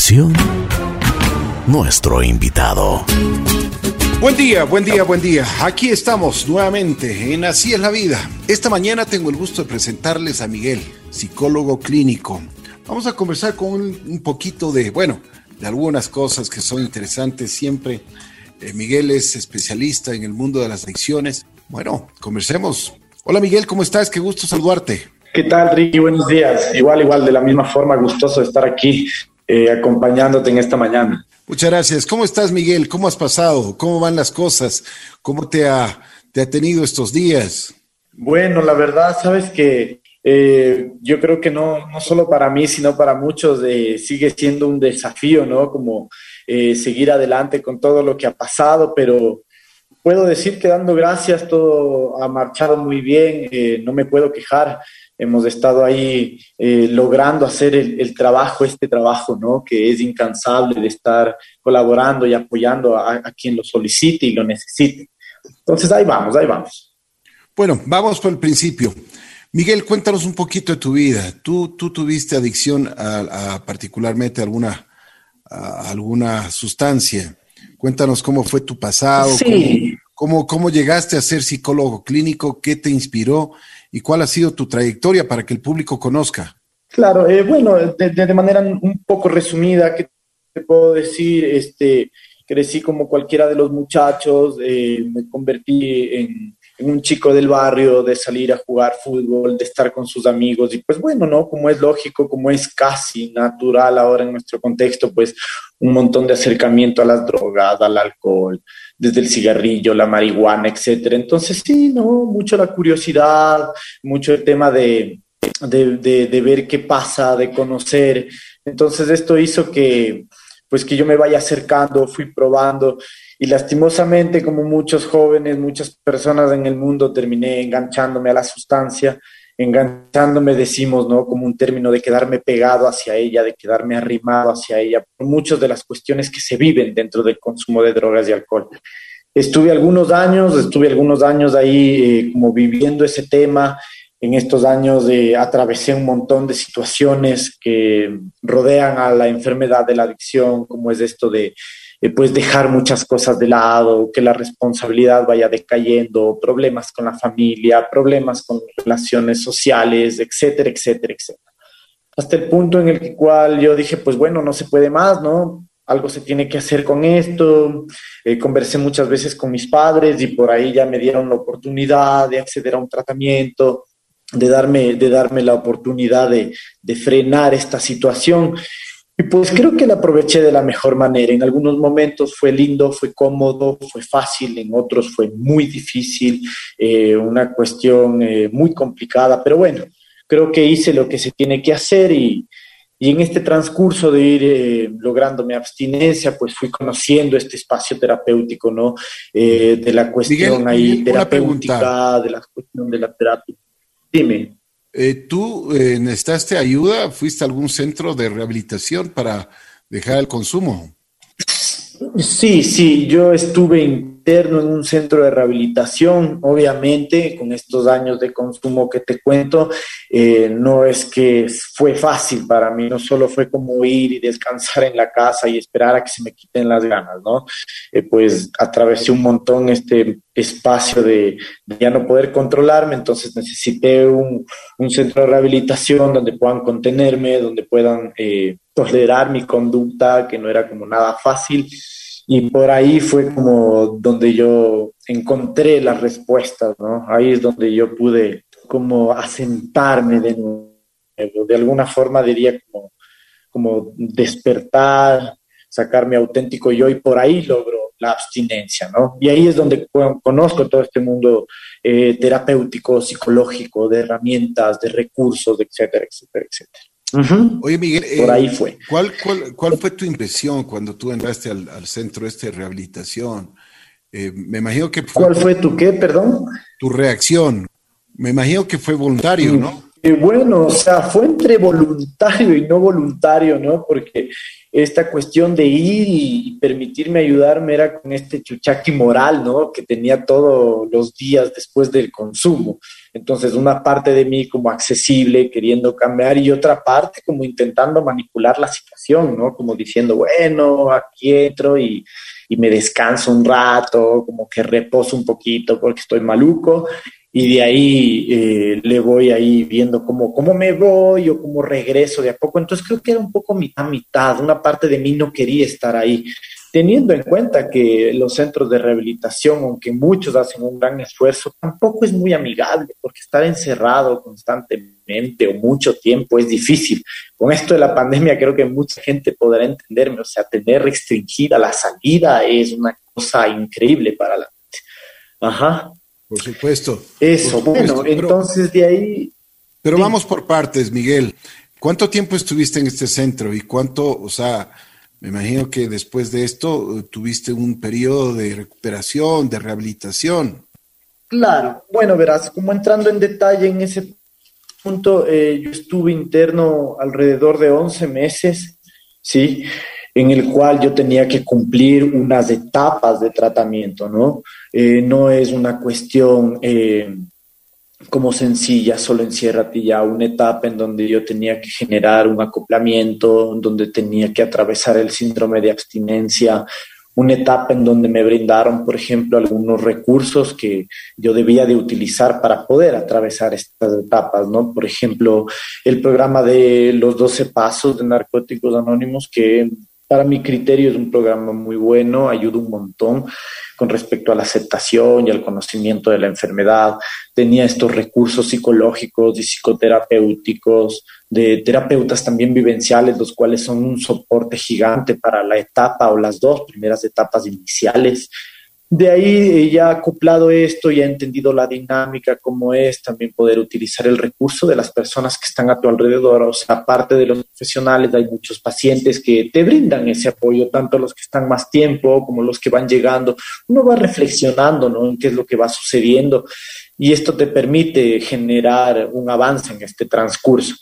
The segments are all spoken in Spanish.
continuación, nuestro invitado. Buen día, buen día, buen día. Aquí estamos nuevamente en Así es la vida. Esta mañana tengo el gusto de presentarles a Miguel, psicólogo clínico. Vamos a conversar con un, poquito de, bueno, de algunas cosas que son interesantes siempre. Eh, Miguel es especialista en el mundo de las adicciones. Bueno, conversemos. Hola Miguel, ¿cómo estás? Qué gusto saludarte. ¿Qué tal, Ricky? Buenos días. Igual, igual, de la misma forma, gustoso de estar aquí eh, acompañándote en esta mañana. Muchas gracias. ¿Cómo estás, Miguel? ¿Cómo has pasado? ¿Cómo van las cosas? ¿Cómo te ha, te ha tenido estos días? Bueno, la verdad, sabes que eh, yo creo que no, no solo para mí, sino para muchos eh, sigue siendo un desafío, ¿no? Como eh, seguir adelante con todo lo que ha pasado, pero puedo decir que dando gracias todo ha marchado muy bien, no me puedo quejar hemos estado ahí eh, logrando hacer el, trabajo, este trabajo, ¿no? Que es incansable de estar colaborando y apoyando a, quien lo solicite y lo necesite. Entonces, ahí vamos, ahí vamos. Bueno, vamos por el principio. Miguel, cuéntanos un poquito de tu vida. ¿Tú, tú tuviste adicción a, particularmente alguna, a alguna sustancia? Cuéntanos cómo fue tu pasado, sí. cómo, cómo llegaste a ser psicólogo clínico, qué te inspiró y cuál ha sido tu trayectoria para que el público conozca. Claro, eh, bueno, de, manera un poco resumida, ¿qué te puedo decir? Este, crecí como cualquiera de los muchachos, eh, me convertí en, un chico del barrio, de salir a jugar fútbol, de estar con sus amigos y pues bueno, ¿no? Como es lógico, como es casi natural ahora en nuestro contexto, pues un montón de acercamiento a las drogas, al alcohol, desde el cigarrillo, la marihuana, etcétera. Entonces, sí, ¿no? Mucho la curiosidad, mucho el tema de, de, de, ver qué pasa, de conocer. Entonces, esto hizo que, pues, que yo me vaya acercando, fui probando y lastimosamente, como muchos jóvenes, muchas personas en el mundo, terminé enganchándome a la sustancia enganchándome, decimos, ¿no? Como un término de quedarme pegado hacia ella, de quedarme arrimado hacia ella, por muchas de las cuestiones que se viven dentro del consumo de drogas y alcohol. Estuve algunos años, estuve algunos años ahí eh, como viviendo ese tema. En estos años eh, atravesé un montón de situaciones que rodean a la enfermedad de la adicción, como es esto de eh, pues dejar muchas cosas de lado, que la responsabilidad vaya decayendo, problemas con la familia, problemas con relaciones sociales, etcétera, etcétera, etcétera. Hasta el punto en el cual yo dije, pues bueno, no se puede más, ¿no? Algo se tiene que hacer con esto. Eh, conversé muchas veces con mis padres y por ahí ya me dieron la oportunidad de acceder a un tratamiento, de darme, de darme la oportunidad de, de frenar esta situación. Y pues creo que la aproveché de la mejor manera. En algunos momentos fue lindo, fue cómodo, fue fácil, en otros fue muy difícil, eh, una cuestión eh, muy complicada, pero bueno, creo que hice lo que se tiene que hacer y, y en este transcurso de ir eh, logrando mi abstinencia, pues fui conociendo este espacio terapéutico, ¿no? de la cuestión ahí terapéutica, de la cuestión de la terapia. Dime. Eh, ¿Tú eh, necesitaste ayuda? ¿Fuiste a algún centro de rehabilitación para dejar el consumo? Sí, sí, yo estuve interno en un centro de rehabilitación, obviamente, con estos años de consumo que te cuento, eh, no es que fue fácil para mí, no solo fue como ir y descansar en la casa y esperar a que se me quiten las ganas, ¿no? Eh, pues atravesé un montón este espacio de, ya no poder controlarme, entonces necesité un, un, centro de rehabilitación donde puedan contenerme, donde puedan... Eh, tolerar mi conducta, que no era como nada fácil. Y por ahí fue como donde yo encontré las respuestas, ¿no? Ahí es donde yo pude como asentarme de nuevo. De alguna forma diría como, como despertar, sacar mi auténtico yo y por ahí logro la abstinencia, ¿no? Y ahí es donde conozco todo este mundo eh, terapéutico, psicológico, de herramientas, de recursos, etcétera, etcétera, etcétera. Oye, Miguel, por ahí eh, fue. ¿cuál, cuál, fue tu impresión cuando tú entraste al, centro este de rehabilitación? Eh, me imagino que ¿Cuál fue tu qué, perdón? Tu reacción. Me imagino que fue voluntario, ¿no? Eh, bueno, o sea, fue entre voluntario y no voluntario, ¿no? Porque esta cuestión de ir y, permitirme ayudarme era con este chuchaqui moral, ¿no? Que tenía todos los días después del consumo. Entonces, una parte de mí como accesible, queriendo cambiar, y otra parte como intentando manipular la situación, ¿no? Como diciendo, bueno, aquí entro y, y me descanso un rato, como que reposo un poquito porque estoy maluco y de ahí eh, le voy ahí viendo cómo, cómo me voy o cómo regreso de a poco. Entonces creo que era un poco mitad, mitad. Una parte de mí no quería estar ahí, teniendo en cuenta que los centros de rehabilitación, aunque muchos hacen un gran esfuerzo, tampoco es muy amigable, porque estar encerrado constantemente o mucho tiempo es difícil. Con esto de la pandemia creo que mucha gente podrá entenderme, o sea, tener restringida la salida es una cosa increíble para la gente. Ajá. Por supuesto. Eso, bueno, entonces de ahí... Pero vamos por partes, Miguel. ¿Cuánto tiempo estuviste en este centro y cuánto, o sea, me imagino que después de esto eh, tuviste un periodo de recuperación, de rehabilitación? Claro, bueno, verás, como entrando en detalle en ese punto, eh, yo estuve interno alrededor de 11 meses, ¿sí? en el cual yo tenía que cumplir unas etapas de tratamiento, ¿no? Eh, no es una cuestión eh, como sencilla, solo enciérrate ya una etapa en donde yo tenía que generar un acoplamiento, donde tenía que atravesar el síndrome de abstinencia, una etapa en donde me brindaron, por ejemplo, algunos recursos que yo debía de utilizar para poder atravesar estas etapas, ¿no? Por ejemplo, el programa de los 12 pasos de narcóticos anónimos que para mi criterio es un programa muy bueno, ayuda un montón con respecto a la aceptación y al conocimiento de la enfermedad. Tenía estos recursos psicológicos y psicoterapéuticos, de terapeutas también vivenciales, los cuales son un soporte gigante para la etapa o las dos primeras etapas iniciales de ahí ya acoplado esto, ya entendido la dinámica, cómo es, también poder utilizar el recurso de las personas que están a tu alrededor. O sea, aparte de los profesionales, hay muchos pacientes que te brindan ese apoyo, tanto los que están más tiempo como los que van llegando. Uno va reflexionando ¿no? en qué es lo que va sucediendo y esto te permite generar un avance en este transcurso.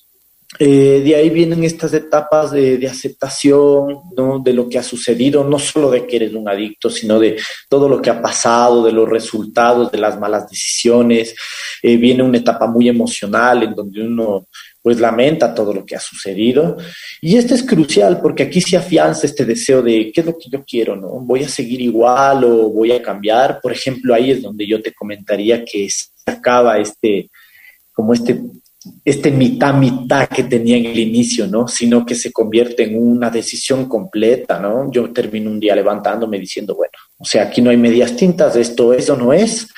Eh, de ahí vienen estas etapas de, aceptación, ¿no? De lo que ha sucedido, no solo de que eres un adicto, sino de todo lo que ha pasado, de los resultados, de las malas decisiones. Eh, viene una etapa muy emocional en donde uno pues lamenta todo lo que ha sucedido. Y esto es crucial porque aquí se afianza este deseo de qué es lo que yo quiero, ¿no? ¿Voy a seguir igual o voy a cambiar? Por ejemplo, ahí es donde yo te comentaría que se acaba este, como este este mitad mitad que tenía en el inicio, ¿no? Sino que se convierte en una decisión completa, ¿no? Yo termino un día levantándome diciendo, bueno, o sea, aquí no hay medias tintas, esto eso no es.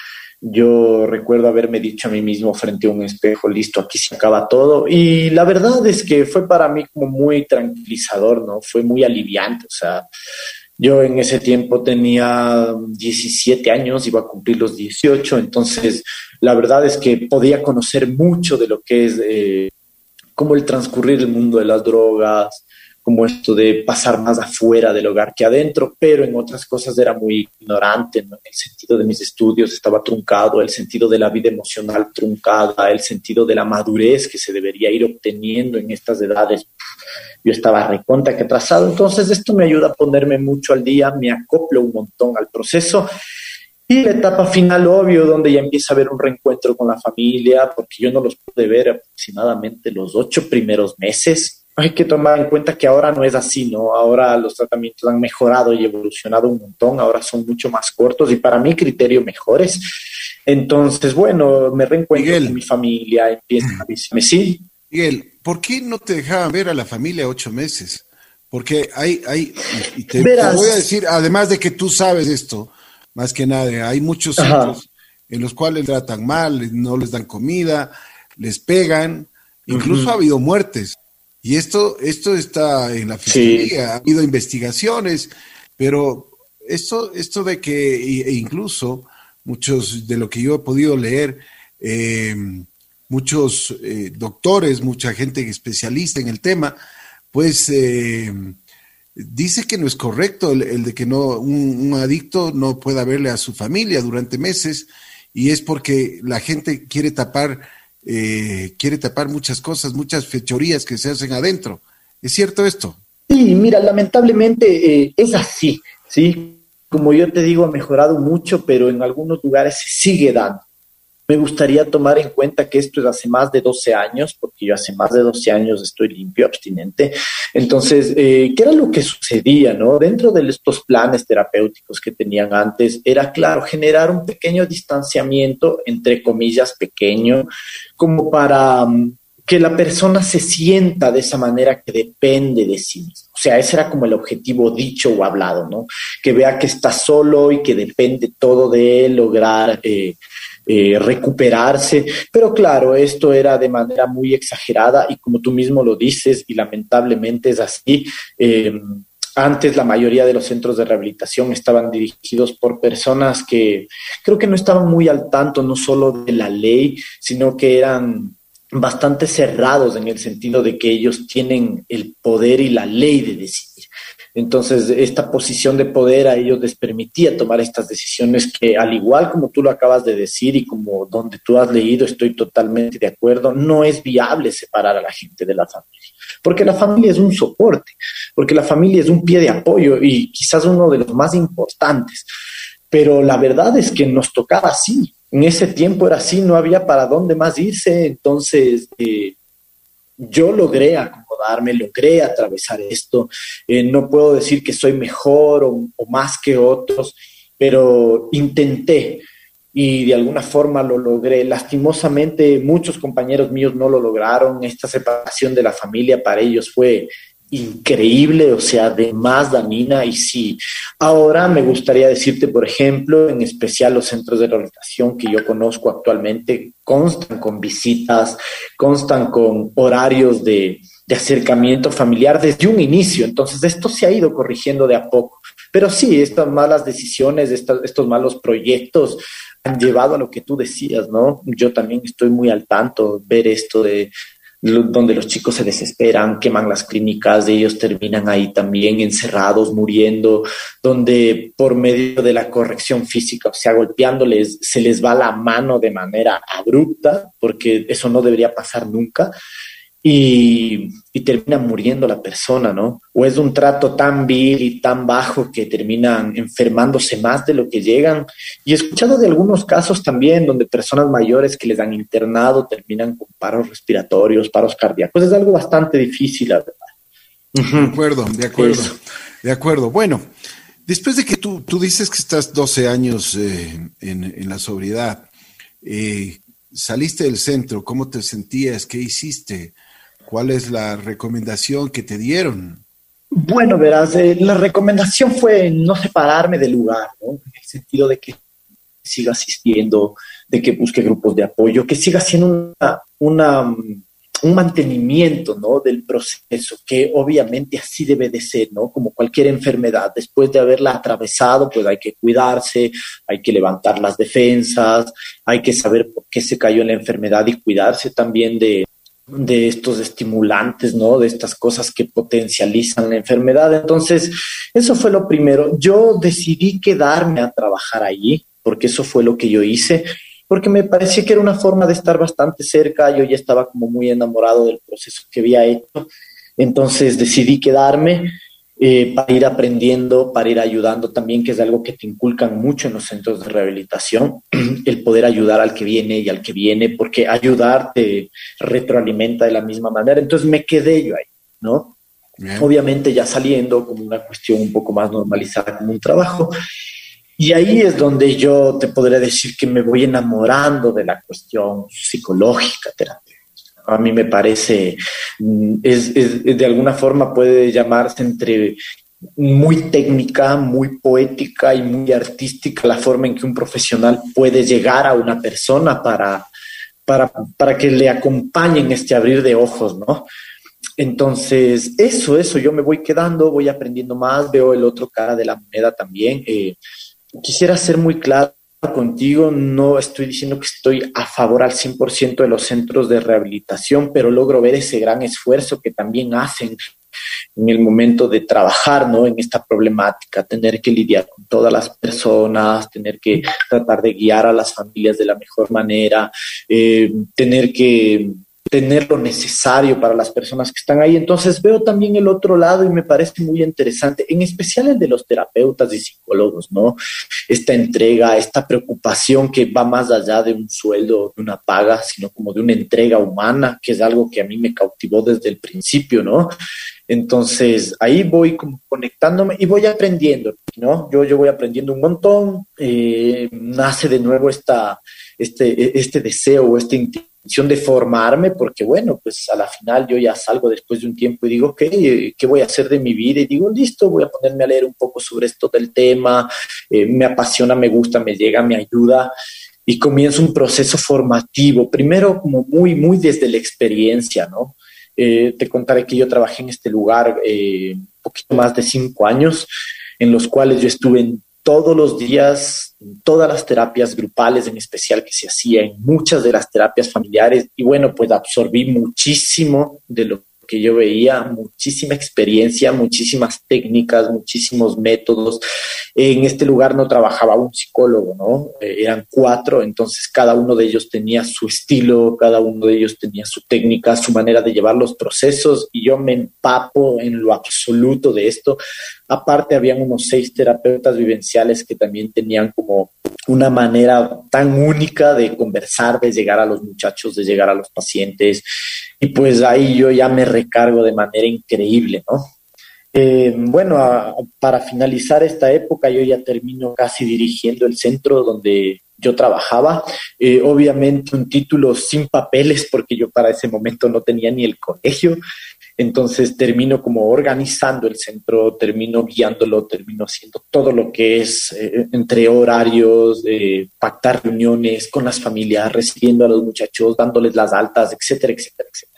Yo recuerdo haberme dicho a mí mismo frente a un espejo, listo, aquí se acaba todo. Y la verdad es que fue para mí como muy tranquilizador, ¿no? Fue muy aliviante, o sea, yo en ese tiempo tenía 17 años, iba a cumplir los 18, entonces la verdad es que podía conocer mucho de lo que es eh, como el transcurrir el mundo de las drogas, como esto de pasar más afuera del hogar que adentro, pero en otras cosas era muy ignorante, ¿no? el sentido de mis estudios estaba truncado, el sentido de la vida emocional truncada, el sentido de la madurez que se debería ir obteniendo en estas edades yo estaba recontra que atrasado, entonces esto me ayuda a ponerme mucho al día, me acoplo un montón al proceso. Y la etapa final, obvio, donde ya empieza a haber un reencuentro con la familia, porque yo no los pude ver aproximadamente los ocho primeros meses. Hay que tomar en cuenta que ahora no es así, ¿no? Ahora los tratamientos han mejorado y evolucionado un montón, ahora son mucho más cortos y para mi criterio mejores. Entonces, bueno, me reencuentro con mi familia, empieza a decirme, sí. Miguel, ¿por qué no te dejaban ver a la familia ocho meses? Porque hay, hay, y te, voy a decir, además de que tú sabes esto, más que nada, hay muchos centros en los cuales tratan mal, no les dan comida, les pegan, incluso ha habido muertes. Y esto, esto está en la fiscalía, ha habido investigaciones, pero esto, esto de que, e incluso muchos de lo que yo he podido leer, eh, muchos eh, doctores, mucha gente especialista en el tema, pues eh, dice que no es correcto el, de que no un, adicto no pueda verle a su familia durante meses y es porque la gente quiere tapar eh, quiere tapar muchas cosas, muchas fechorías que se hacen adentro. ¿Es cierto esto? Sí, mira, lamentablemente eh, es así, ¿sí? Como yo te digo, ha mejorado mucho, pero en algunos lugares se sigue dando. Me gustaría tomar en cuenta que esto es hace más de 12 años, porque yo hace más de 12 años estoy limpio, abstinente. Entonces, eh, ¿qué era lo que sucedía? No? Dentro de estos planes terapéuticos que tenían antes, era claro, generar un pequeño distanciamiento, entre comillas, pequeño, como para mm, que la persona se sienta de esa manera que depende de sí mismo. O sea, ese era como el objetivo dicho o hablado, ¿no? Que vea que está solo y que depende todo de él lograr eh, eh, recuperarse. Pero claro, esto era de manera muy exagerada y como tú mismo lo dices, y lamentablemente es así. Eh, antes la mayoría de los centros de rehabilitación estaban dirigidos por personas que creo que no estaban muy al tanto no solo de la ley, sino que eran bastante cerrados en el sentido de que ellos tienen el poder y la ley de decidir. Entonces, esta posición de poder a ellos les permitía tomar estas decisiones que, al igual como tú lo acabas de decir y como donde tú has leído, estoy totalmente de acuerdo, no es viable separar a la gente de la familia, porque la familia es un soporte, porque la familia es un pie de apoyo y quizás uno de los más importantes. Pero la verdad es que nos tocaba así. En ese tiempo era así, no había para dónde más irse. Entonces, eh, yo logré acomodarme, logré atravesar esto. Eh, no puedo decir que soy mejor o, más que otros, pero intenté y de alguna forma lo logré. Lastimosamente, muchos compañeros míos no lo lograron. Esta separación de la familia para ellos fue increíble, o sea, de más dañina. Y sí, ahora me gustaría decirte, por ejemplo, en especial los centros de rehabilitación que yo conozco actualmente constan con visitas, constan con horarios de, acercamiento familiar desde un inicio. Entonces, esto se ha ido corrigiendo de a poco. Pero sí, estas malas decisiones, estos malos proyectos han llevado a lo que tú decías, ¿no? Yo también estoy muy al tanto, ver esto de donde los chicos se desesperan, queman las clínicas, ellos terminan ahí también encerrados, muriendo, donde por medio de la corrección física, o sea, golpeándoles, se les va la mano de manera abrupta, porque eso no debería pasar nunca y, termina muriendo la persona, ¿no? O es un trato tan vil y tan bajo que terminan enfermándose más de lo que llegan. Y he escuchado de algunos casos también donde personas mayores que les han internado terminan con paros respiratorios, paros cardíacos. Es algo bastante difícil, la verdad. De acuerdo, de acuerdo. De acuerdo. Bueno, después de que tú, tú dices que estás 12 años eh, en, la sobriedad, eh, saliste del centro, ¿cómo te sentías? ¿Qué hiciste? ¿Cuál es la recomendación que te dieron? Bueno, verás, eh, la recomendación fue no separarme del lugar, ¿no? En el sentido de que siga asistiendo, de que busque grupos de apoyo, que siga siendo una, un mantenimiento ¿no? del proceso, que obviamente así debe de ser, ¿no? Como cualquier enfermedad, después de haberla atravesado, pues hay que cuidarse, hay que levantar las defensas, hay que saber por qué se cayó en la enfermedad y cuidarse también de, de estos estimulantes, ¿no? De estas cosas que potencializan la enfermedad. Entonces, eso fue lo primero. Yo decidí quedarme a trabajar allí, porque eso fue lo que yo hice, porque me parecía que era una forma de estar bastante cerca. Yo ya estaba como muy enamorado del proceso que había hecho. Entonces decidí quedarme eh, para ir aprendiendo, para ir ayudando también, que es algo que te inculcan mucho en los centros de rehabilitación, el poder ayudar al que viene y al que viene, porque ayudar te retroalimenta de la misma manera. Entonces me quedé yo ahí, ¿no? Obviamente ya saliendo como una cuestión un poco más normalizada como un trabajo. Y ahí es donde yo te podría decir que me voy enamorando de la cuestión psicológica, terapéutica a mí me parece, mm, es, de alguna forma puede llamarse entre muy técnica, muy poética y muy artística la forma en que un profesional puede llegar a una persona para, para, para que le acompañen este abrir de ojos, ¿no? Entonces, eso, eso, yo me voy quedando, voy aprendiendo más, veo el otro cara de la moneda también. Eh, quisiera ser muy claro contigo, no estoy diciendo que estoy a favor al 100% de los centros de rehabilitación, pero logro ver ese gran esfuerzo que también hacen en el momento de trabajar, ¿no? En esta problemática, tener que lidiar con todas las personas, tener que tratar de guiar a las familias de la mejor manera, eh, tener que tener lo necesario para las personas que están ahí. Entonces veo también el otro lado y me parece muy interesante, en especial el de los terapeutas y psicólogos, ¿no? Esta entrega, esta preocupación que va más allá de un sueldo, de una paga, sino como de una entrega humana, que es algo que a mí me cautivó desde el principio, ¿no? Entonces ahí voy como conectándome y voy aprendiendo, ¿no? Yo, yo voy aprendiendo un montón, eh, nace de nuevo esta, este, este deseo, este de formarme, porque bueno, pues a la final yo ya salgo después de un tiempo y digo, ¿qué, qué voy a hacer de mi vida? Y digo, listo, voy a ponerme a leer un poco sobre esto del tema, eh, me apasiona, me gusta, me llega, me ayuda y comienzo un proceso formativo, primero como muy, muy desde la experiencia, ¿no? Eh, te contaré que yo trabajé en este lugar eh, un poquito más de cinco años, en los cuales yo estuve en todos los días, todas las terapias grupales en especial que se hacía, en muchas de las terapias familiares, y bueno, pues absorbí muchísimo de lo que yo veía, muchísima experiencia, muchísimas técnicas, muchísimos métodos. En este lugar no trabajaba un psicólogo, ¿no? Eh, eran cuatro, entonces cada uno de ellos tenía su estilo, cada uno de ellos tenía su técnica, su manera de llevar los procesos, y yo me empapo en lo absoluto de esto. Aparte, habían unos seis terapeutas vivenciales que también tenían como una manera tan única de conversar, de llegar a los muchachos, de llegar a los pacientes. Y pues ahí yo ya me recargo de manera increíble, ¿no? Eh, bueno, para finalizar esta época, yo ya termino casi dirigiendo el centro donde yo trabajaba. Eh, obviamente un título sin papeles, porque yo para ese momento no tenía ni el colegio. Entonces termino como organizando el centro, termino guiándolo, termino haciendo todo lo que es eh, entre horarios, pactar reuniones con las familias, recibiendo a los muchachos, dándoles las altas, etcétera, etcétera, etcétera.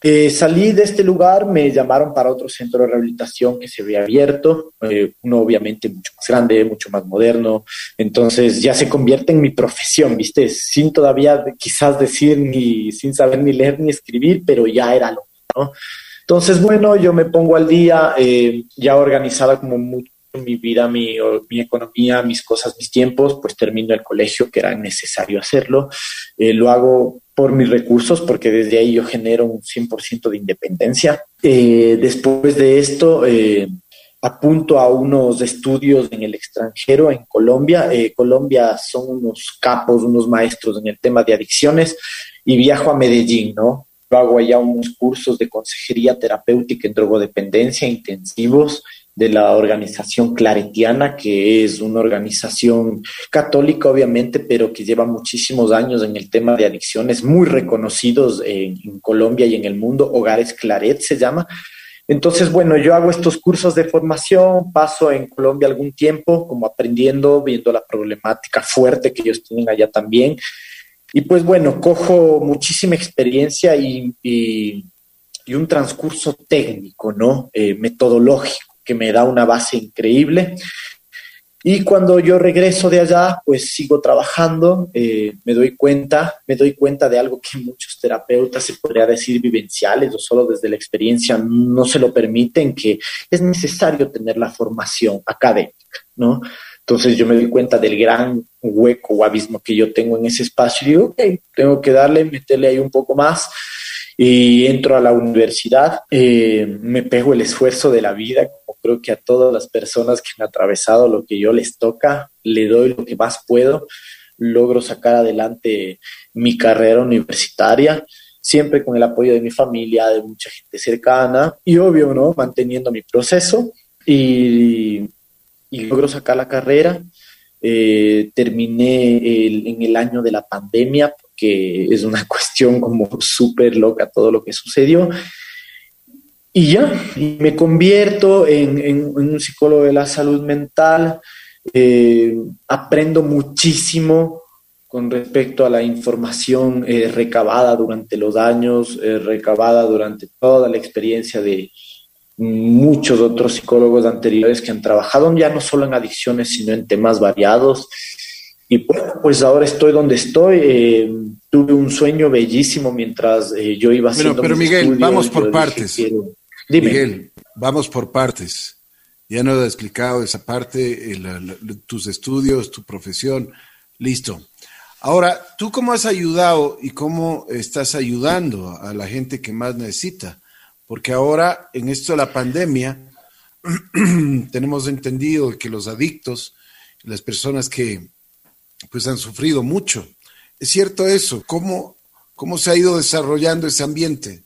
Eh, salí de este lugar, me llamaron para otro centro de rehabilitación que se había abierto, eh, uno obviamente mucho más grande, mucho más moderno, entonces ya se convierte en mi profesión, ¿viste? Sin todavía quizás decir ni, sin saber ni leer ni escribir, pero ya era lo entonces, bueno, yo me pongo al día, eh, ya organizada como mucho mi vida, mi, mi, economía, mis cosas, mis tiempos, pues termino el colegio, que era necesario hacerlo. Eh, lo hago por mis recursos, porque desde ahí yo genero un 100% de independencia. Eh, después de esto, apunto a unos estudios en el extranjero, en Colombia. Colombia son unos capos, unos maestros en el tema de adicciones y viajo a Medellín, ¿no? Hago allá unos cursos de consejería terapéutica en drogodependencia intensivos de la organización claretiana, que es una organización católica, obviamente, pero que lleva muchísimos años en el tema de adicciones, muy reconocidos en, en Colombia y en el mundo. Hogares Claret se llama. Entonces, bueno, yo hago estos cursos de formación, paso en Colombia algún tiempo como aprendiendo, viendo la problemática fuerte que ellos tienen allá también y pues bueno, cojo muchísima experiencia y, y, un transcurso técnico, ¿no? Eh, metodológico, que me da una base increíble. Y cuando yo regreso de allá, pues sigo trabajando, eh, me doy cuenta, me doy cuenta de algo que muchos terapeutas, se podría decir vivenciales o solo desde la experiencia, no se lo permiten, que es necesario tener la formación académica, ¿no? Entonces yo me doy cuenta del gran hueco o abismo que yo tengo en ese espacio y digo, ok, tengo que darle, meterle ahí un poco más y entro a la universidad, eh, me pego el esfuerzo de la vida, como creo que a todas las personas que han atravesado lo que yo les toca, le doy lo que más puedo, logro sacar adelante mi carrera universitaria, siempre con el apoyo de mi familia, de mucha gente cercana y obvio, ¿no? Manteniendo mi proceso y y logro sacar la carrera. Eh, terminé en el año de la pandemia, porque es una cuestión como súper loca todo lo que sucedió. Y ya, me convierto en, un psicólogo de la salud mental, eh, aprendo muchísimo con respecto a la información eh, recabada durante los años, recabada durante toda la experiencia de, muchos otros psicólogos anteriores que han trabajado ya no solo en adicciones, sino en temas variados. Y bueno, pues ahora estoy donde estoy. Eh, tuve un sueño bellísimo mientras eh, yo iba haciendo. Pero, pero Miguel, vamos por partes. Miguel, vamos por partes. Ya nos ha explicado esa parte, tus estudios, tu profesión. Listo. Ahora, ¿tú cómo has ayudado y cómo estás ayudando a la gente que más necesita? Porque ahora, en esto de la pandemia, tenemos entendido que los adictos, las personas que pues han sufrido mucho. ¿Es cierto eso? ¿Cómo, cómo se ha ido desarrollando ese ambiente?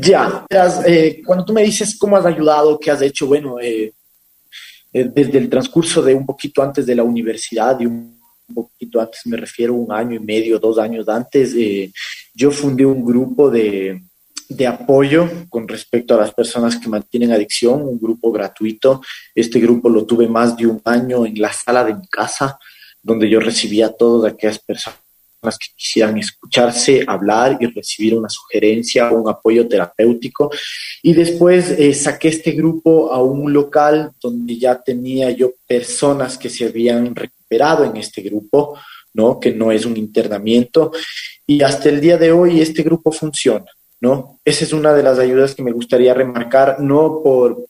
Ya, eh, cuando tú me dices cómo has ayudado, qué has hecho, bueno, eh, eh, desde el transcurso de un poquito antes de la universidad y un poquito antes, me refiero un año y medio, dos años antes, yo fundé un grupo de, de apoyo con respecto a las personas que mantienen adicción, un grupo gratuito. Este grupo lo tuve más de un año en la sala de mi casa, donde yo recibía a todas aquellas personas que quisieran escucharse, hablar y recibir una sugerencia o un apoyo terapéutico. Y después eh, saqué este grupo a un local donde ya tenía yo personas que se habían recuperado en este grupo, ¿no? Que no es un internamiento. Y hasta el día de hoy este grupo funciona. ¿No? Esa es una de las ayudas que me gustaría remarcar, no por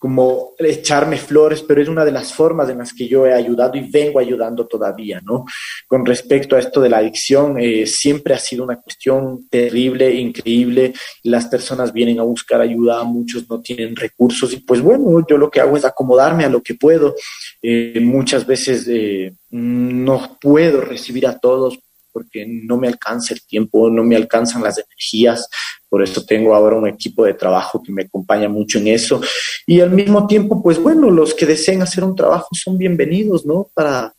como echarme flores, pero es una de las formas en las que yo he ayudado y vengo ayudando todavía, ¿no? Con respecto a esto de la adicción, eh, siempre ha sido una cuestión terrible, increíble. Las personas vienen a buscar ayuda, muchos no tienen recursos y pues bueno, yo lo que hago es acomodarme a lo que puedo. Eh, muchas veces eh, no puedo recibir a todos porque no me alcanza el tiempo, no me alcanzan las energías, por eso tengo ahora un equipo de trabajo que me acompaña mucho en eso. Y al mismo tiempo, pues bueno, los que deseen hacer un trabajo son bienvenidos, ¿no? Para,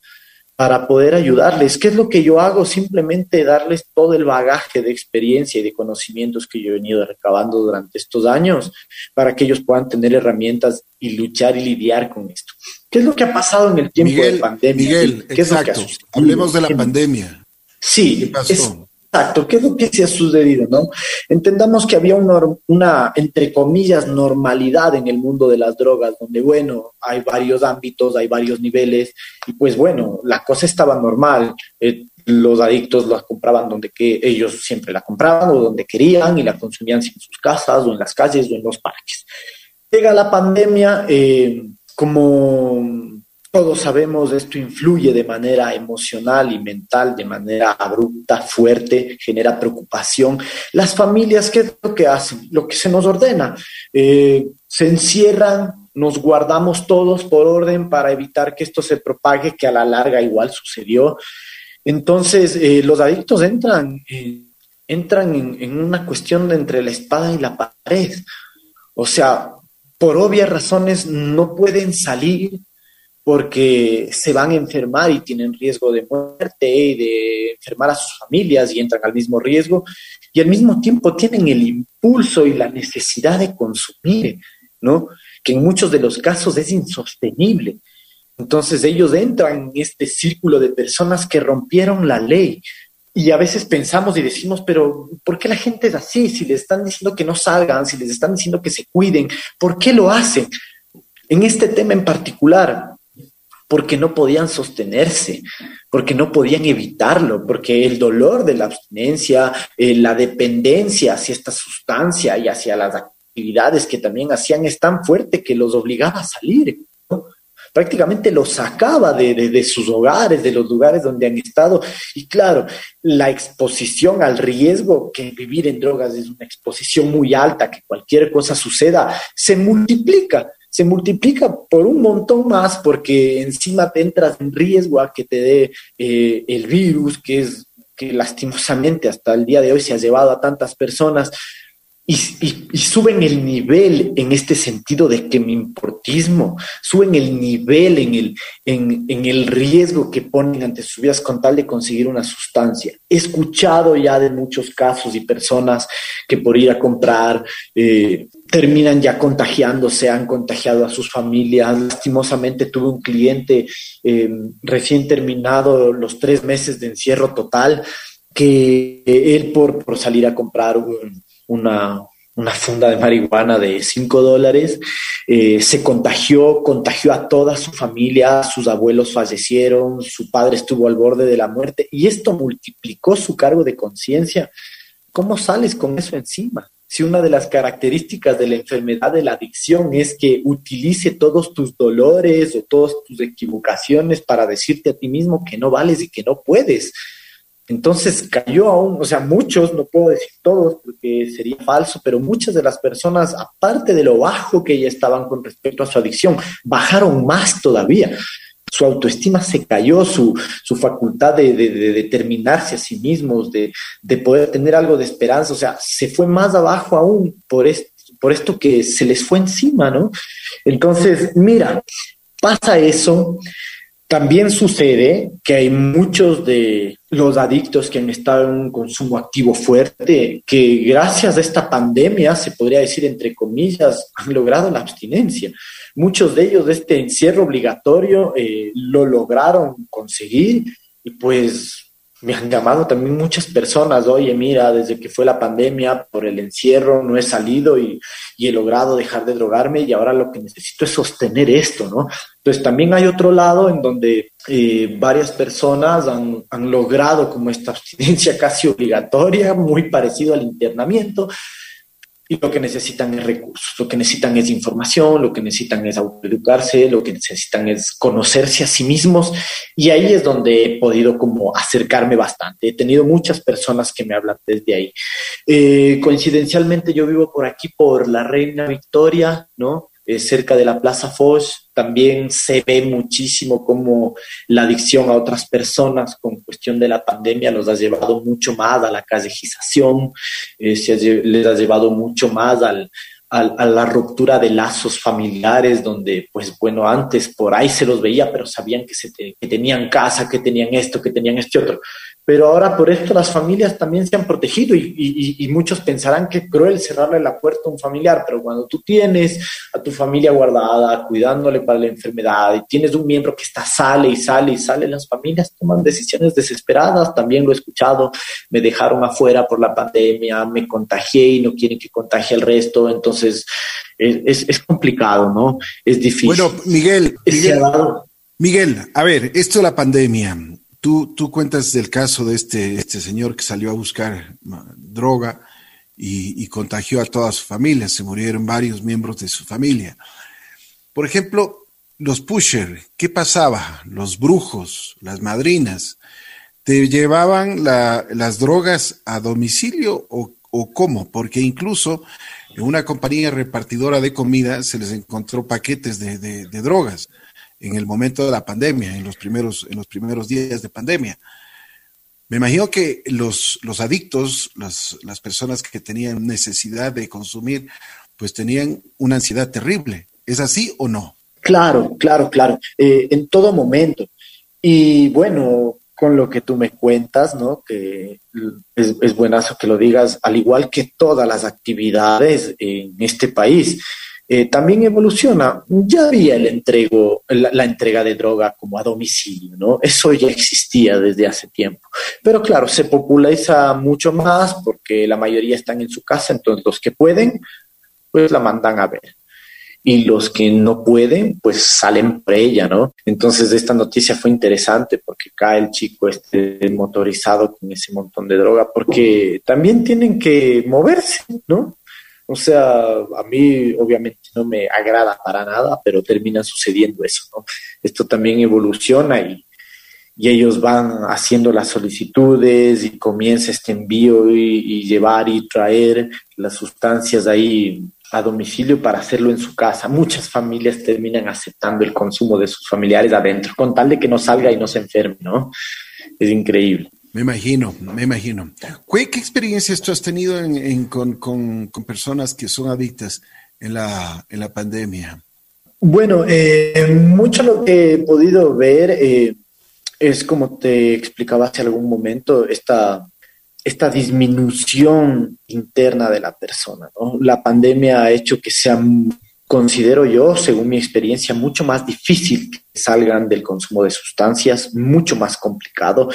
para poder ayudarles. ¿Qué es lo que yo hago? Simplemente darles todo el bagaje de experiencia y de conocimientos que yo he venido recabando durante estos años para que ellos puedan tener herramientas y luchar y lidiar con esto. ¿Qué es lo que ha pasado en el tiempo de pandemia? Miguel, ¿Qué exacto. Es lo que Hablemos de la pandemia. Sí, exacto. ¿Qué es lo que se ha sucedido? ¿no? Entendamos que había una, una, entre comillas, normalidad en el mundo de las drogas, donde, bueno, hay varios ámbitos, hay varios niveles, y pues bueno, la cosa estaba normal. Eh, los adictos la compraban donde que ellos siempre la compraban o donde querían y la consumían en sus casas o en las calles o en los parques. Llega la pandemia, eh, como todos sabemos, esto influye de manera emocional y mental, de manera abrupta, fuerte, genera preocupación. Las familias, ¿qué es lo que hacen? Lo que se nos ordena. Eh, se encierran, nos guardamos todos por orden para evitar que esto se propague, que a la larga igual sucedió. Entonces, eh, los adictos entran, eh, entran en, una cuestión entre la espada y la pared. O sea, por obvias razones no pueden salir porque se van a enfermar y tienen riesgo de muerte y de enfermar a sus familias y entran al mismo riesgo y al mismo tiempo tienen el impulso y la necesidad de consumir, ¿no? Que en muchos de los casos es insostenible. Entonces ellos entran en este círculo de personas que rompieron la ley. Y a veces pensamos y decimos, pero ¿por qué la gente es así? Si les están diciendo que no salgan, si les están diciendo que se cuiden, ¿por qué lo hacen? En este tema en particular, porque no podían sostenerse, porque no podían evitarlo, porque el dolor de la abstinencia, eh, la dependencia hacia esta sustancia y hacia las actividades que también hacían es tan fuerte que los obligaba a salir. Prácticamente los sacaba de, de sus hogares, de los lugares donde han estado. Y claro, la exposición al riesgo, que vivir en drogas es una exposición muy alta, que cualquier cosa suceda, se multiplica se multiplica por un montón más porque encima te entras en riesgo a que te dé eh, el virus, que es que lastimosamente hasta el día de hoy se ha llevado a tantas personas y, suben el nivel en este sentido de que mi importismo, suben el nivel en el, en, el riesgo que ponen ante sus vidas con tal de conseguir una sustancia. He escuchado ya de muchos casos y personas que por ir a comprar eh, terminan ya contagiándose, han contagiado a sus familias. Lastimosamente tuve un cliente eh, recién terminado los tres meses de encierro total que él por, por salir a comprar un, una, funda de marihuana de 5 dólares, eh, se contagió, contagió a toda su familia, sus abuelos fallecieron, su padre estuvo al borde de la muerte y esto multiplicó su cargo de conciencia. ¿Cómo sales con eso encima? Si una de las características de la enfermedad de la adicción es que utilice todos tus dolores o todas tus equivocaciones para decirte a ti mismo que no vales y que no puedes. Entonces cayó aún, o sea, muchos, no puedo decir todos porque sería falso, pero muchas de las personas, aparte de lo bajo que ya estaban con respecto a su adicción, bajaron más todavía. Su autoestima se cayó, su, su facultad de, determinarse a sí mismos, de, de, poder tener algo de esperanza, o sea, se fue más abajo aún por por esto que se les fue encima, ¿no? Entonces, mira, pasa eso, también sucede que hay muchos de los adictos que han estado en un consumo activo fuerte, que gracias a esta pandemia, se podría decir entre comillas, han logrado la abstinencia. Muchos de ellos de este encierro obligatorio eh, lo lograron conseguir y pues me han llamado también muchas personas, oye, mira, desde que fue la pandemia, por el encierro, no he salido y, he logrado dejar de drogarme y ahora lo que necesito es sostener esto, ¿no? Entonces también hay otro lado en donde eh, varias personas han, han logrado como esta abstinencia casi obligatoria, muy parecido al internamiento, y lo que necesitan es recursos, lo que necesitan es información, lo que necesitan es autoeducarse, lo que necesitan es conocerse a sí mismos y ahí es donde he podido como acercarme bastante. He tenido muchas personas que me hablan desde ahí. Eh, coincidencialmente yo vivo por aquí, por la Reina Victoria, ¿no? Eh, cerca de la Plaza Foch, también se ve muchísimo cómo la adicción a otras personas con cuestión de la pandemia los ha llevado mucho más a la callejización, eh, se les ha llevado mucho más al, a, la ruptura de lazos familiares, donde, pues bueno, antes por ahí se los veía, pero sabían que, se que tenían casa, que tenían esto, que tenían este otro. Pero ahora por esto las familias también se han protegido y, y, y, muchos pensarán que cruel cerrarle la puerta a un familiar, pero cuando tú tienes a tu familia guardada, cuidándole para la enfermedad y tienes un miembro que está sale y sale y sale, las familias toman decisiones desesperadas, también lo he escuchado, me dejaron afuera por la pandemia, me contagié y no quieren que contagie al resto, entonces es, es, complicado, ¿no? Es difícil. Bueno, Miguel, Miguel, Miguel, a ver, esto de la pandemia, Tú, tú cuentas del caso de este, este señor que salió a buscar droga y, contagió a toda su familia, se murieron varios miembros de su familia. Por ejemplo, los pusher, ¿qué pasaba? Los brujos, las madrinas, ¿te llevaban las drogas a domicilio o, o cómo? Porque incluso en una compañía repartidora de comida se les encontró paquetes de, de, de drogas en el momento de la pandemia, en los primeros, en los primeros días de pandemia. Me imagino que los, los adictos, las, las personas que tenían necesidad de consumir, pues tenían una ansiedad terrible. ¿Es así o no? Claro, claro, claro. Eh, en todo momento. Y bueno, con lo que tú me cuentas, ¿no? Que es, es buenazo que lo digas, al igual que todas las actividades en este país. Eh, también evoluciona. Ya había el entrego, la, entrega de droga como a domicilio, ¿no? Eso ya existía desde hace tiempo. Pero claro, se populariza mucho más porque la mayoría están en su casa, entonces los que pueden, pues la mandan a ver. Y los que no pueden, pues salen por ella, ¿no? Entonces esta noticia fue interesante porque cae el chico este motorizado con ese montón de droga, porque también tienen que moverse, ¿no? O sea, a mí obviamente no me agrada para nada, pero termina sucediendo eso. Esto también evoluciona y, ellos van haciendo las solicitudes y comienza este envío y, llevar y traer las sustancias ahí a domicilio para hacerlo en su casa. Muchas familias terminan aceptando el consumo de sus familiares adentro, con tal de que no salga y no se enferme, ¿no? Es increíble. Me imagino, me imagino. ¿Qué, experiencias tú has tenido con, personas que son adictas en la, en la pandemia? Bueno, eh, mucho lo que he podido ver eh, es como te explicaba hace algún momento, esta, esta disminución interna de la persona. La pandemia ha hecho que sea, considero yo, según mi experiencia, mucho más difícil que salgan del consumo de sustancias, mucho más complicado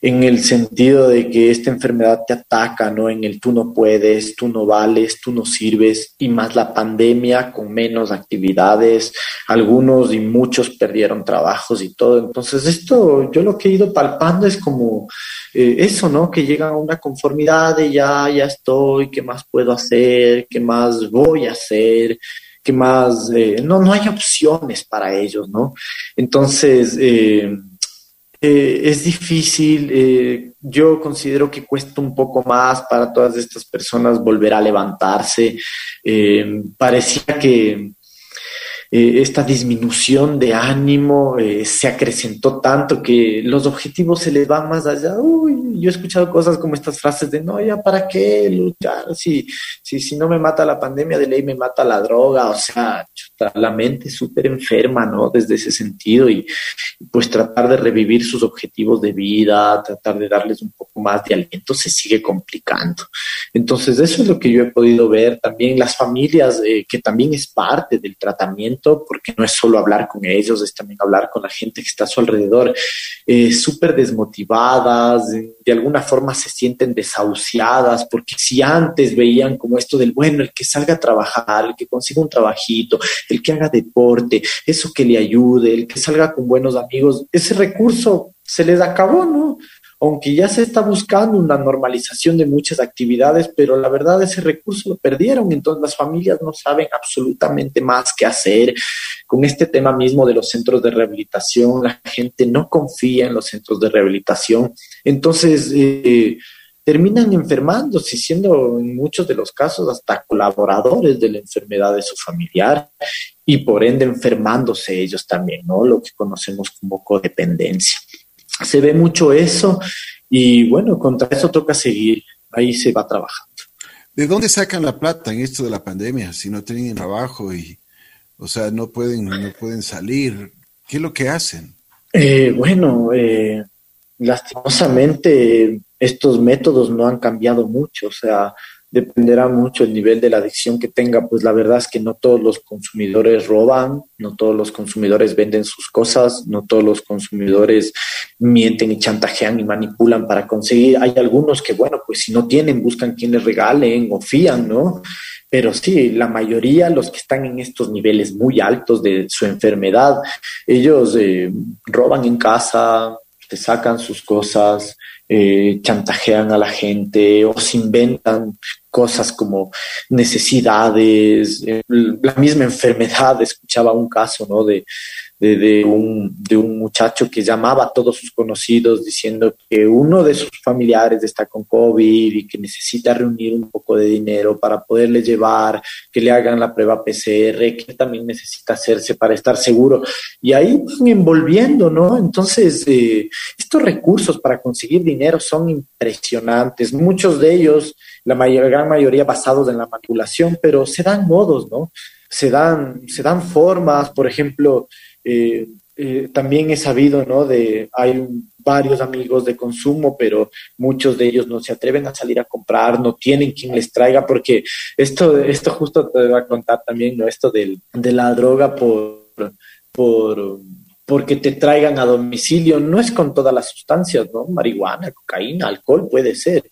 en el sentido de que esta enfermedad te ataca, ¿no? En el tú no puedes, tú no vales, tú no sirves, y más la pandemia con menos actividades, algunos y muchos perdieron trabajos y todo. Entonces, esto yo lo que he ido palpando es como eh, eso, ¿no? Que llegan a una conformidad de ya, ya estoy, ¿qué más puedo hacer? ¿Qué más voy a hacer? ¿Qué más? Eh, no, no hay opciones para ellos, ¿no? Entonces, eh, eh, es difícil, yo considero que cuesta un poco más para todas estas personas volver a levantarse. Parecía que esta disminución de ánimo se acrecentó tanto que los objetivos se les van más allá. Uy, yo he escuchado cosas como estas frases de no, ya para qué luchar, si, si, si no me mata la pandemia, de ley me mata la droga, o sea, la mente súper enferma, ¿no? Desde ese sentido y pues tratar de revivir sus objetivos de vida, tratar de darles un poco más de aliento se sigue complicando. Entonces, eso es lo que yo he podido ver también las familias, eh, que también es parte del tratamiento, porque no es solo hablar con ellos, es también hablar con la gente que está a su alrededor, eh, súper desmotivadas, de alguna forma se sienten desahuciadas, porque si antes veían como esto del, bueno, el que salga a trabajar, el que consiga un trabajito, el que haga deporte, eso que le ayude, el que salga con buenos amigos, ese recurso se les acabó, ¿no? Aunque ya se está buscando una normalización de muchas actividades, pero la verdad ese recurso lo perdieron, entonces las familias no saben absolutamente más qué hacer. Con este tema mismo de los centros de rehabilitación, la gente no confía en los centros de rehabilitación, entonces... Eh, terminan enfermándose, siendo en muchos de los casos hasta colaboradores de la enfermedad de su familiar y por ende enfermándose ellos también, ¿no? Lo que conocemos como codependencia. Se ve mucho eso y bueno, contra eso toca seguir, ahí se va trabajando. ¿De dónde sacan la plata en esto de la pandemia si no tienen trabajo y, o sea, no pueden, no pueden salir? ¿Qué es lo que hacen? Eh, bueno, eh, lastimosamente estos métodos no han cambiado mucho, o sea, dependerá mucho el nivel de la adicción que tenga, pues la verdad es que no todos los consumidores roban, no todos los consumidores venden sus cosas, no todos los consumidores mienten y chantajean y manipulan para conseguir. Hay algunos que, bueno, pues si no tienen, buscan quien les regalen o fían, ¿no? Pero sí, la mayoría, los que están en estos niveles muy altos de su enfermedad, ellos eh, roban en casa, te sacan sus cosas, eh, chantajean a la gente o se inventan cosas como necesidades, eh, la misma enfermedad. Escuchaba un caso, ¿no? De, de, un, de un muchacho que llamaba a todos sus conocidos diciendo que uno de sus familiares está con COVID y que necesita reunir un poco de dinero para poderle llevar, que le hagan la prueba PCR, que también necesita hacerse para estar seguro. Y ahí van envolviendo, ¿no? Entonces, eh, estos recursos para conseguir dinero son impresionantes. Muchos de ellos, la mayor, gran mayoría basados en la manipulación, pero se dan modos, ¿no? Se dan, se dan formas, por ejemplo, eh, eh, también he sabido, ¿no? De, hay varios amigos de consumo, pero muchos de ellos no se atreven a salir a comprar, no tienen quien les traiga, porque esto, esto justo te voy a contar también, ¿no? Esto del, de la droga por, por, porque te traigan a domicilio, no es con todas las sustancias, ¿no? Marihuana, cocaína, alcohol puede ser,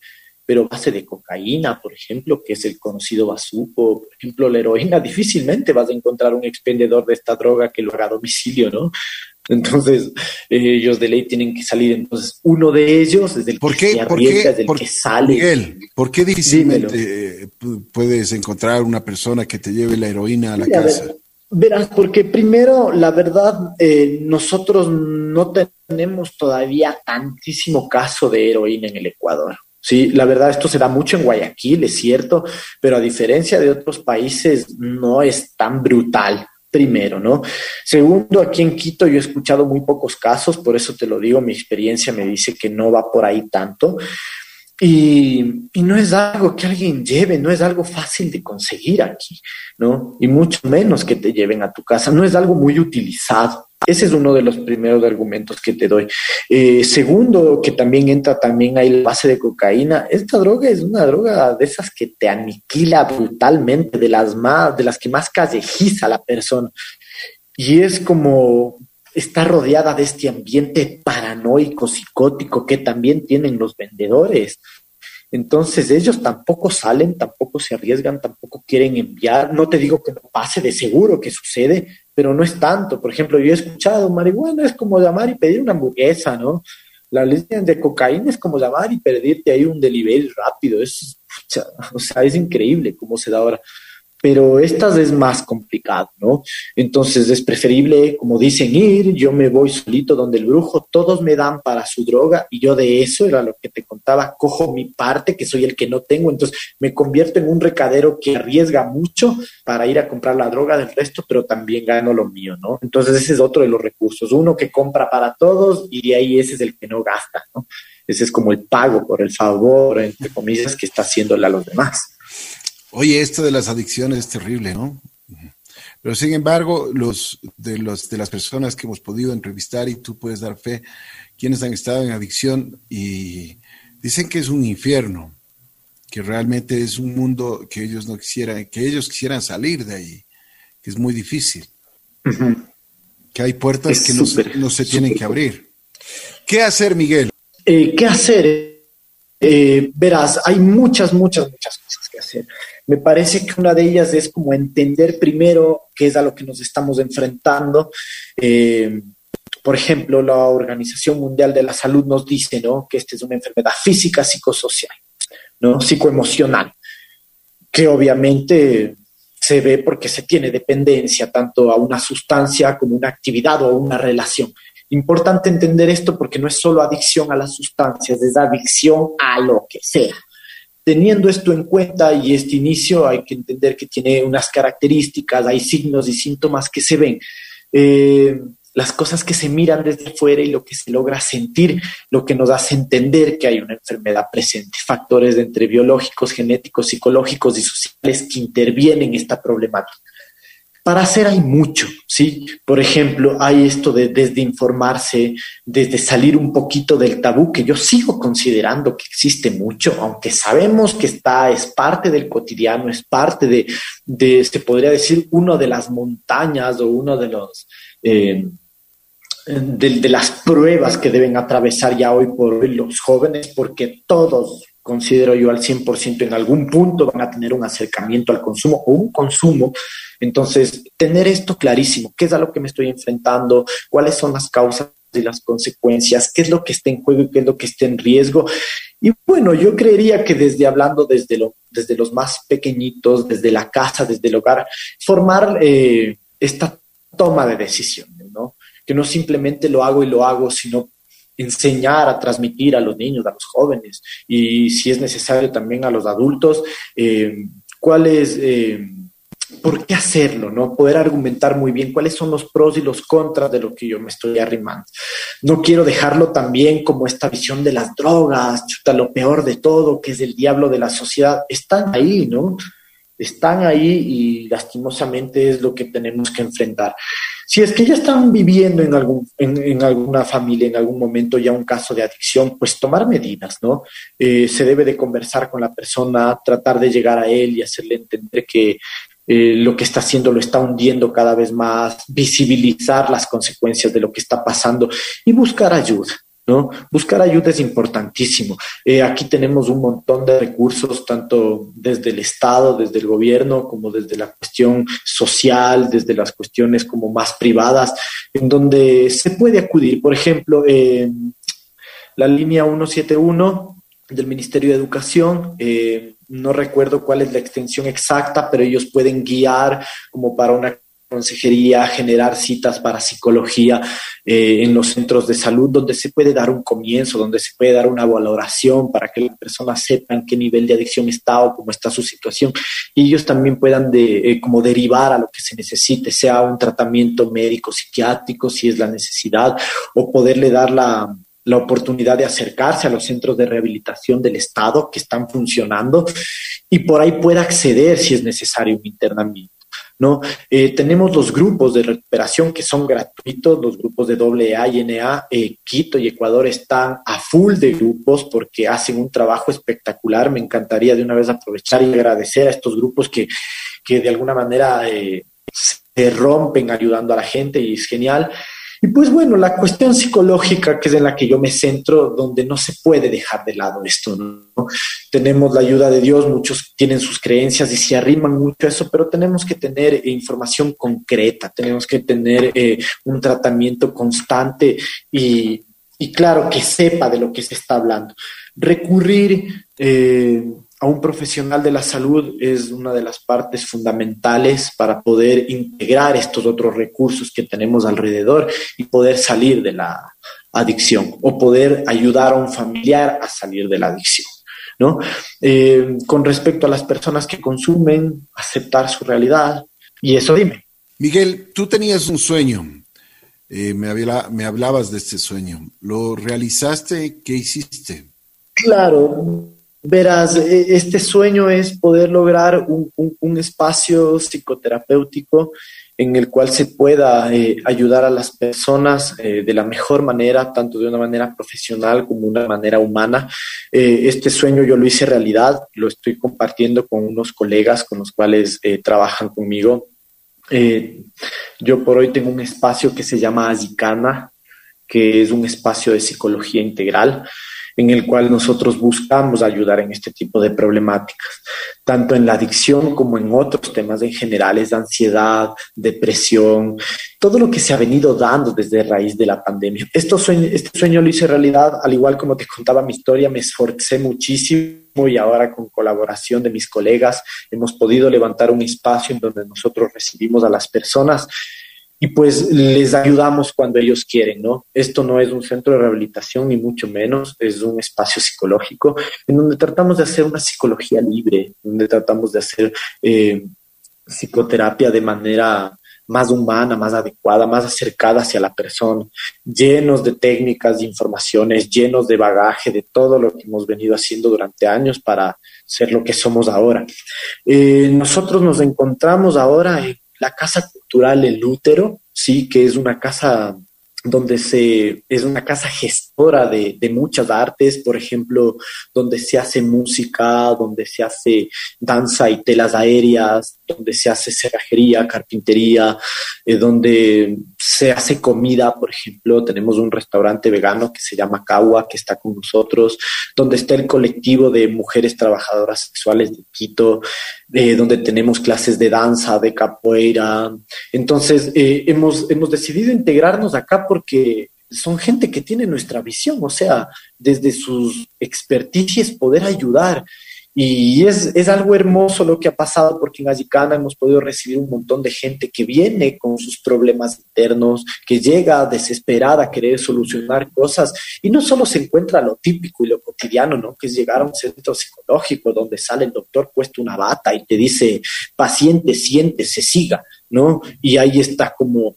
pero base de cocaína, por ejemplo, que es el conocido bazuco, por ejemplo, la heroína, difícilmente vas a encontrar un expendedor de esta droga que lo haga a domicilio, ¿no? Entonces, ellos de ley tienen que salir. Entonces, uno de ellos es el ¿Por que se arriesga, es el que sale. Miguel, ¿por qué difícilmente puedes encontrar una persona que te lleve la heroína a la casa? verás, porque primero, la verdad, eh, nosotros no tenemos todavía tantísimo caso de heroína en el Ecuador. Sí, la verdad, esto se da mucho en Guayaquil, es cierto, pero a diferencia de otros países, no es tan brutal primero, ¿no? Segundo, aquí en Quito yo he escuchado muy pocos casos, por eso te lo digo, mi experiencia me dice que no va por ahí tanto. Y, y, no es algo que alguien lleve, no es algo fácil de conseguir aquí, ¿no? Y mucho menos que te lleven a tu casa, no es algo muy utilizado. Ese es uno de los primeros argumentos que te doy. Eh, segundo, que también entra también ahí la base de cocaína. Esta droga es una droga de esas que te aniquila brutalmente, de las más, de las que más callejiza a la persona. Y es como está rodeada de este ambiente paranoico, psicótico que también tienen los vendedores. Entonces ellos tampoco salen, tampoco se arriesgan, tampoco quieren enviar. No te digo que no pase, de seguro que sucede, pero no es tanto. Por ejemplo, yo he escuchado, marihuana es como llamar y pedir una hamburguesa, ¿no? La ley de cocaína es como llamar y pedirte ahí un delivery rápido. Es, o sea, es increíble cómo se da ahora pero estas es más complicado, ¿no? Entonces es preferible, como dicen, ir, yo me voy solito donde el brujo, todos me dan para su droga y yo de eso era lo que te contaba, cojo mi parte, que soy el que no tengo, entonces me convierto en un recadero que arriesga mucho para ir a comprar la droga del resto, pero también gano lo mío, ¿no? Entonces ese es otro de los recursos, uno que compra para todos y de ahí ese es el que no gasta, ¿no? Ese es como el pago por el favor, entre comillas, que está haciéndole a los demás. Oye, esto de las adicciones es terrible, ¿no? Pero sin embargo, los de los de las personas que hemos podido entrevistar y tú puedes dar fe, quienes han estado en adicción y dicen que es un infierno, que realmente es un mundo que ellos no quisieran, que ellos quisieran salir de ahí, que es muy difícil, que hay puertas que no, se tienen que abrir. ¿Qué hacer, Miguel? Eh, ¿Qué hacer? Eh, verás, hay muchas, muchas, muchas cosas que hacer. Me parece que una de ellas es como entender primero qué es a lo que nos estamos enfrentando. Eh, por ejemplo, la Organización Mundial de la Salud nos dice ¿no? que esta es una enfermedad física, psicosocial, ¿no? psicoemocional, que obviamente se ve porque se tiene dependencia tanto a una sustancia como una actividad o una relación. Importante entender esto porque no es solo adicción a las sustancias, es adicción a lo que sea. Teniendo esto en cuenta y este inicio, hay que entender que tiene unas características, hay signos y síntomas que se ven. Eh, las cosas que se miran desde fuera y lo que se logra sentir, lo que nos hace entender que hay una enfermedad presente, factores entre biológicos, genéticos, psicológicos y sociales que intervienen en esta problemática. Para hacer hay mucho, ¿sí? Por ejemplo, hay esto de desde informarse, desde salir un poquito del tabú, que yo sigo considerando que existe mucho, aunque sabemos que está, es parte del cotidiano, es parte de, de se podría decir, uno de las montañas o uno de los... Eh, de, las pruebas que deben atravesar ya hoy por hoy los jóvenes, porque todos considero yo al 100% en algún punto van a tener un acercamiento al consumo o un consumo. Entonces, tener esto clarísimo, qué es a lo que me estoy enfrentando, cuáles son las causas y las consecuencias, qué es lo que está en juego y qué es lo que está en riesgo. Y bueno, yo creería que desde hablando desde, lo, desde los más pequeñitos, desde la casa, desde el hogar, formar eh, esta toma de decisiones, ¿no? Que no simplemente lo hago y lo hago, sino enseñar a transmitir a los niños, a los jóvenes y si es necesario también a los adultos, eh, eh, por qué hacerlo, ¿no? Poder argumentar muy bien cuáles son los pros y los contras de lo que yo me estoy arrimando. No quiero dejarlo también como esta visión de las drogas, lo peor de todo, que es el diablo de la sociedad, están ahí, ¿no? Están ahí y lastimosamente es lo que tenemos que enfrentar. Si es que ya están viviendo en, algún, en, alguna familia, en algún momento ya un caso de adicción, pues tomar medidas, ¿no? Eh, se debe de conversar con la persona, tratar de llegar a él y hacerle entender que eh, lo que está haciendo lo está hundiendo cada vez más, visibilizar las consecuencias de lo que está pasando y buscar ayuda. Buscar ayuda es importantísimo. Eh, aquí tenemos un montón de recursos, tanto desde el Estado, desde el gobierno, como desde la cuestión social, desde las cuestiones como más privadas, en donde se puede acudir. Por ejemplo, la línea 171 del Ministerio de Educación, eh, no recuerdo cuál es la extensión exacta, pero ellos pueden guiar como para una consejería, generar citas para psicología eh, en los centros de salud, donde se puede dar un comienzo, donde se puede dar una valoración para que la persona sepa en qué nivel de adicción está o cómo está su situación y ellos también puedan eh, como derivar a lo que se necesite, sea un tratamiento médico, psiquiátrico, si es la necesidad, o poderle dar la, la oportunidad de acercarse a los centros de rehabilitación del Estado que están funcionando y por ahí pueda acceder si es necesario un internamiento. ¿No? Eh, tenemos los grupos de recuperación que son gratuitos, los grupos de AA y NA. Eh, Quito y Ecuador están a full de grupos porque hacen un trabajo espectacular. Me encantaría de una vez aprovechar y agradecer a estos grupos que, de alguna manera eh, se rompen ayudando a la gente y es genial. Y pues bueno, la cuestión psicológica, que es en la que yo me centro, donde no se puede dejar de lado esto, ¿no? Tenemos la ayuda de Dios, muchos tienen sus creencias y se arriman mucho a eso, pero tenemos que tener información concreta, tenemos que tener eh, un tratamiento constante y, y, claro, que sepa de lo que se está hablando. Recurrir... Eh, a un profesional de la salud es una de las partes fundamentales para poder integrar estos otros recursos que tenemos alrededor y poder salir de la adicción o poder ayudar a un familiar a salir de la adicción. ¿no? Eh, con respecto a las personas que consumen, aceptar su realidad y eso dime. Miguel, tú tenías un sueño, eh, me, me hablabas de este sueño, ¿lo realizaste? ¿Qué hiciste? Claro, Verás, e, este sueño es poder lograr un, espacio psicoterapéutico en el cual se pueda eh, ayudar a las personas eh, de la mejor manera, tanto de una manera profesional como de una manera humana. Eh, este sueño yo lo hice realidad, lo estoy compartiendo con unos colegas con los cuales trabajan conmigo. yo por hoy tengo un espacio que se llama Azicana, que es un espacio de psicología integral en el cual nosotros buscamos ayudar en este tipo de problemáticas, tanto en la adicción como en otros temas en generales de ansiedad, depresión, todo lo que se ha venido dando desde raíz de la pandemia. Este sueño lo hice realidad, al igual como te contaba mi historia, me esforcé muchísimo y ahora con colaboración de mis colegas hemos podido levantar un espacio en donde nosotros recibimos a las personas y pues les ayudamos cuando ellos quieren, ¿no? Esto no es un centro de rehabilitación ni mucho menos, es un espacio psicológico en donde tratamos de hacer una psicología libre, donde tratamos de hacer eh, psicoterapia de manera más humana, más adecuada, más acercada hacia la persona, llenos de técnicas, de informaciones, llenos de bagaje, de todo lo que hemos venido haciendo durante años para ser lo que somos ahora. Eh, nosotros nos encontramos ahora en la Casa Cultural El Útero, sí, que es una casa donde se es una casa de, muchas artes, por ejemplo, donde se hace música, donde se hace danza y telas aéreas, donde se hace cerrajería, carpintería, eh, donde se hace comida, por ejemplo, tenemos un restaurante vegano que se llama Cagua, que está con nosotros, donde está el colectivo de mujeres trabajadoras sexuales de Quito, eh, donde tenemos clases de danza, de capoeira. Entonces, eh, hemos, hemos decidido integrarnos acá porque son gente que tiene nuestra visión, o sea, desde sus experticias poder ayudar. Y es, es, algo hermoso lo que ha pasado porque en Azicana hemos podido recibir un montón de gente que viene con sus problemas internos, que llega desesperada a querer solucionar cosas y no solo se encuentra lo típico y lo cotidiano, ¿no? Que es llegar a un centro psicológico donde sale el doctor puesto una bata y te dice, paciente, siente, se siga, ¿no? Y ahí está como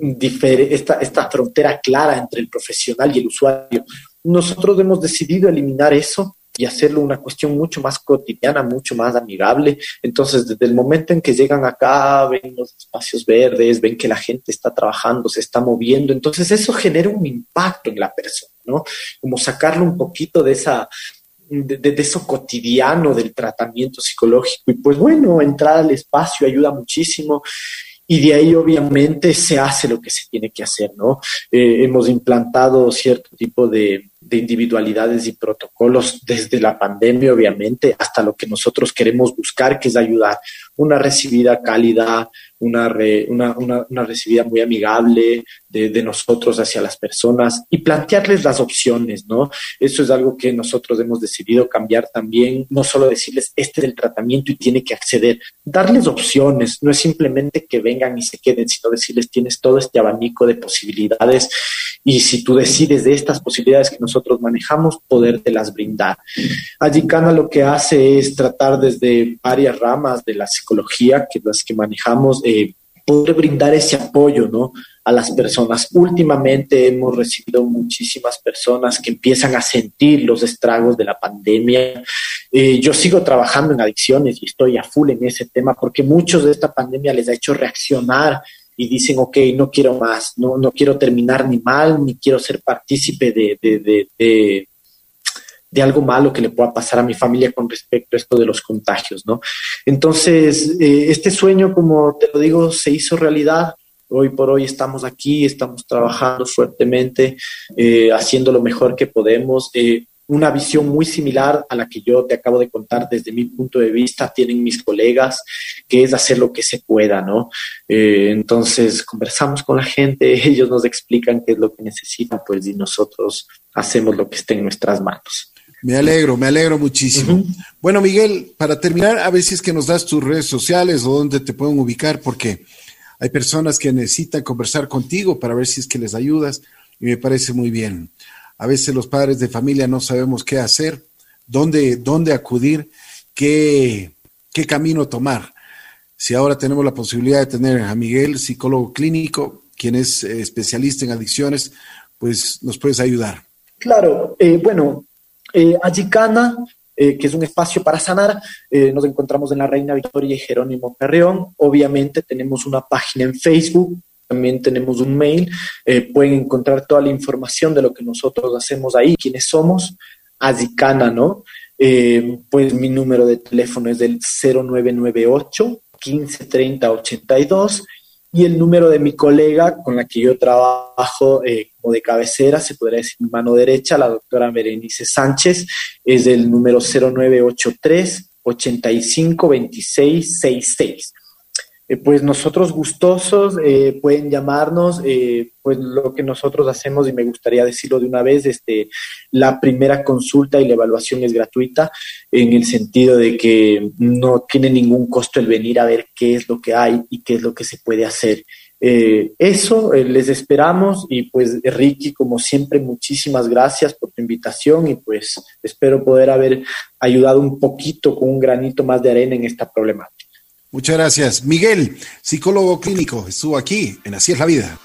esta, esta frontera clara entre el profesional y el usuario. Nosotros hemos decidido eliminar eso y hacerlo una cuestión mucho más cotidiana, mucho más amigable. Entonces, desde el momento en que llegan acá, ven los espacios verdes, ven que la gente está trabajando, se está moviendo, entonces eso genera un impacto en la persona, ¿no? Como sacarlo un poquito de esa, de, de, eso cotidiano del tratamiento psicológico. Y pues bueno, entrar al espacio ayuda muchísimo. Y de ahí obviamente se hace lo que se tiene que hacer, ¿no? Eh, hemos implantado cierto tipo de, de individualidades y protocolos desde la pandemia, obviamente, hasta lo que nosotros queremos buscar, que es ayudar. Una recibida cálida, una, una, una, recibida muy amigable de, nosotros hacia las personas y plantearles las opciones, ¿no? Eso es algo que nosotros hemos decidido cambiar también, no solo decirles, este es el tratamiento y tiene que acceder, darles opciones, no es simplemente que vengan y se queden, sino decirles, tienes todo este abanico de posibilidades y si tú decides de estas posibilidades que nosotros manejamos, podértelas brindar. Cana lo que hace es tratar desde varias ramas de la psicología, que las que manejamos, eh, poder brindar ese apoyo, ¿no? A las personas. Últimamente hemos recibido muchísimas personas que empiezan a sentir los estragos de la pandemia. Eh, yo sigo trabajando en adicciones y estoy a full en ese tema porque muchos de esta pandemia les ha hecho reaccionar y dicen, ok, no quiero más, no, no quiero terminar ni mal, ni quiero ser partícipe de, algo malo que le pueda pasar a mi familia con respecto a esto de los contagios, ¿no? Entonces, eh, este sueño, como te lo digo, se hizo realidad hoy por hoy estamos aquí, estamos trabajando fuertemente, eh, haciendo lo mejor que podemos. Eh, una visión muy similar a la que yo te acabo de contar desde mi punto de vista, tienen mis colegas, que es hacer lo que se pueda, ¿no? Entonces, conversamos con la gente, ellos nos explican qué es lo que necesitan, pues, y nosotros hacemos lo que esté en nuestras manos. Me alegro, me alegro muchísimo. Bueno, Miguel, para terminar, a ver si es que nos das tus redes sociales o dónde te pueden ubicar, porque hay personas que necesitan conversar contigo para ver si es que les ayudas y me parece muy bien. A veces los padres de familia no sabemos qué hacer, dónde, dónde acudir, qué, qué camino tomar. Si ahora tenemos la posibilidad de tener a Miguel, psicólogo clínico, quien es eh, especialista en adicciones, pues nos puedes ayudar. Claro, eh, bueno, eh, Ayicana, eh, que es un espacio para sanar, eh, nos encontramos en la Reina Victoria y Jerónimo Carreón. Obviamente tenemos una página en Facebook, también tenemos un mail, eh, pueden encontrar toda la información de lo que nosotros hacemos ahí, quiénes somos, Azicana, ¿no? Pues mi número de teléfono es del 0998 1530 82 y el número de mi colega con la que yo trabajo eh, como de cabecera, se podría decir mi mano derecha, la doctora Berenice Sánchez, es el número 0983 85 26 66. Eh, pues nosotros gustosos eh, pueden llamarnos, eh, pues lo que nosotros hacemos, y me gustaría decirlo de una vez, este, la primera consulta y la evaluación es gratuita, en el sentido de que no tiene ningún costo el venir a ver qué es lo que hay y qué es lo que se puede hacer. Eso, les esperamos y pues Ricky, como siempre, muchísimas gracias por tu invitación y pues espero poder haber ayudado un poquito con un granito más de arena en esta problemática. Muchas gracias. Miguel, psicólogo clínico, estuvo aquí en Así es la vida.